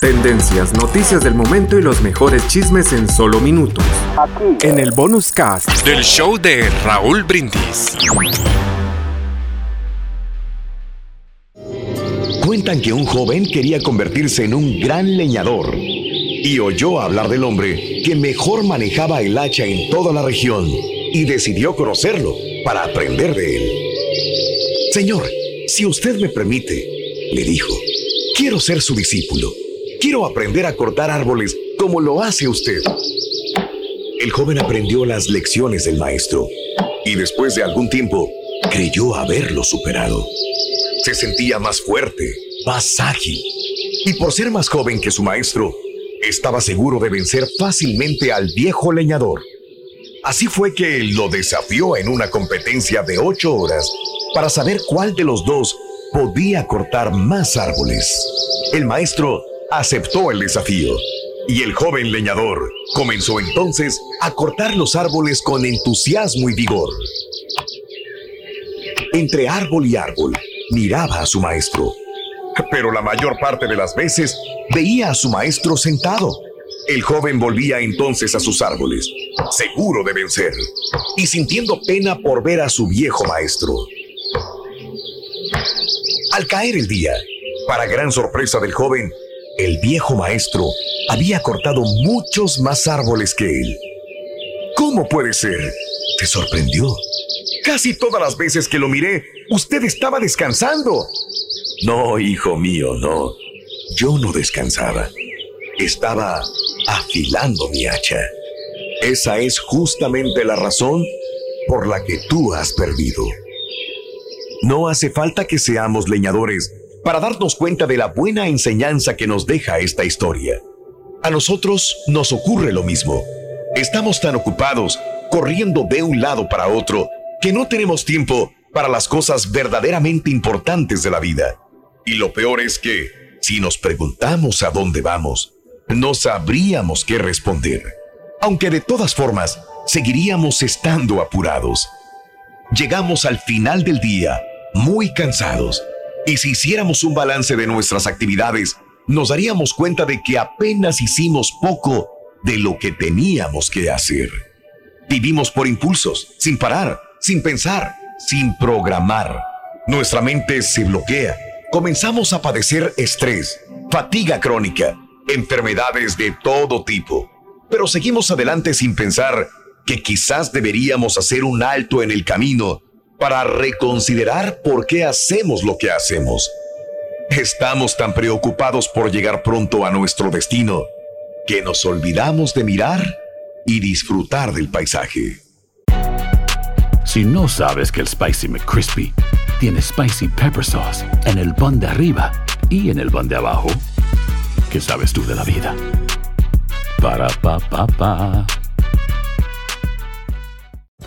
Tendencias, noticias del momento y los mejores chismes en solo minutos. En el bonus cast. del show de Raúl Brindis. Cuentan que un joven quería convertirse en un gran leñador y oyó hablar del hombre que mejor manejaba el hacha en toda la región y decidió conocerlo para aprender de él. Señor, si usted me permite, le dijo, quiero ser su discípulo. Quiero aprender a cortar árboles como lo hace usted. El joven aprendió las lecciones del maestro y después de algún tiempo creyó haberlo superado. Se sentía más fuerte, más ágil y por ser más joven que su maestro, estaba seguro de vencer fácilmente al viejo leñador. Así fue que lo desafió en una competencia de ocho horas para saber cuál de los dos podía cortar más árboles. El maestro aceptó el desafío y el joven leñador comenzó entonces a cortar los árboles con entusiasmo y vigor. Entre árbol y árbol miraba a su maestro, pero la mayor parte de las veces veía a su maestro sentado. El joven volvía entonces a sus árboles, seguro de vencer, y sintiendo pena por ver a su viejo maestro. Al caer el día, para gran sorpresa del joven, el viejo maestro había cortado muchos más árboles que él. ¿Cómo puede ser? Te sorprendió. Casi todas las veces que lo miré, usted estaba descansando. No, hijo mío, no. Yo no descansaba. Estaba afilando mi hacha. Esa es justamente la razón por la que tú has perdido. No hace falta que seamos leñadores para darnos cuenta de la buena enseñanza que nos deja esta historia. A nosotros nos ocurre lo mismo. Estamos tan ocupados corriendo de un lado para otro que no tenemos tiempo para las cosas verdaderamente importantes de la vida. Y lo peor es que, si nos preguntamos a dónde vamos, no sabríamos qué responder. Aunque de todas formas, seguiríamos estando apurados. Llegamos al final del día muy cansados y si hiciéramos un balance de nuestras actividades, nos daríamos cuenta de que apenas hicimos poco de lo que teníamos que hacer. Vivimos por impulsos, sin parar, sin pensar, sin programar. Nuestra mente se bloquea. Comenzamos a padecer estrés, fatiga crónica, enfermedades de todo tipo. Pero seguimos adelante sin pensar que quizás deberíamos hacer un alto en el camino para reconsiderar por qué hacemos lo que hacemos. Estamos tan preocupados por llegar pronto a nuestro destino que nos olvidamos de mirar y disfrutar del paisaje. Si no sabes que el Spicy McCrispy tiene Spicy Pepper Sauce en el pan de arriba y en el pan de abajo, ¿qué sabes tú de la vida? Para, pa, pa, pa.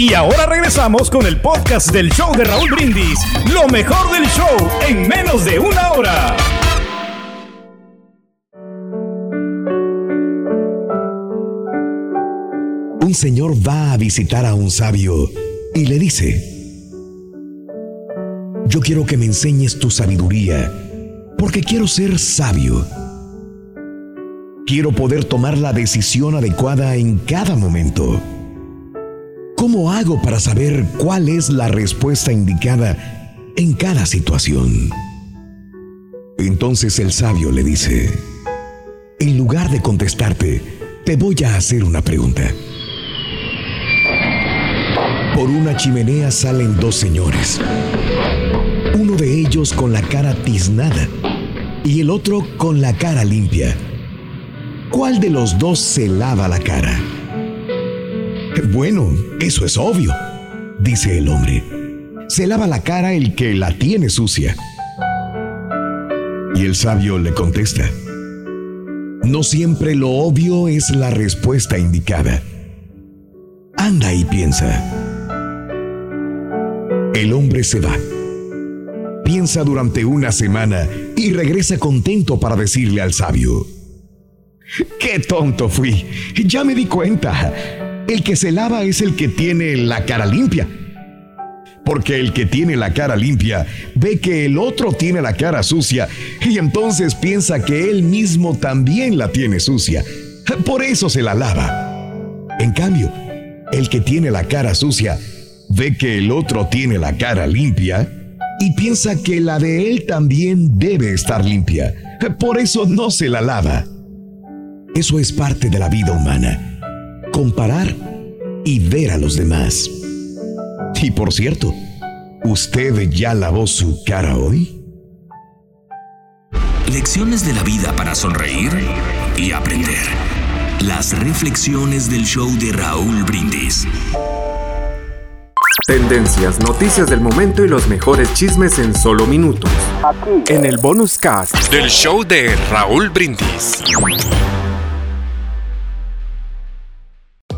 Y ahora regresamos con el podcast del show de Raúl Brindis. Lo mejor del show en menos de una hora. Un señor va a visitar a un sabio y le dice, yo quiero que me enseñes tu sabiduría, porque quiero ser sabio. Quiero poder tomar la decisión adecuada en cada momento. ¿Cómo hago para saber cuál es la respuesta indicada en cada situación? Entonces el sabio le dice, en lugar de contestarte, te voy a hacer una pregunta. Por una chimenea salen dos señores. Uno de ellos con la cara tiznada y el otro con la cara limpia. ¿Cuál de los dos se lava la cara? Bueno, eso es obvio, dice el hombre. Se lava la cara el que la tiene sucia. Y el sabio le contesta, no siempre lo obvio es la respuesta indicada. Anda y piensa. El hombre se va. Piensa durante una semana y regresa contento para decirle al sabio, ¡Qué tonto fui! Ya me di cuenta. El que se lava es el que tiene la cara limpia. Porque el que tiene la cara limpia ve que el otro tiene la cara sucia y entonces piensa que él mismo también la tiene sucia. Por eso se la lava. En cambio, el que tiene la cara sucia ve que el otro tiene la cara limpia y piensa que la de él también debe estar limpia. Por eso no se la lava. Eso es parte de la vida humana comparar y ver a los demás. Y por cierto, ¿usted ya lavó su cara hoy? Lecciones de la vida para sonreír y aprender. Las reflexiones del show de Raúl Brindis. Tendencias, noticias del momento y los mejores chismes en solo minutos. Aquí. En el bonus cast del show de Raúl Brindis.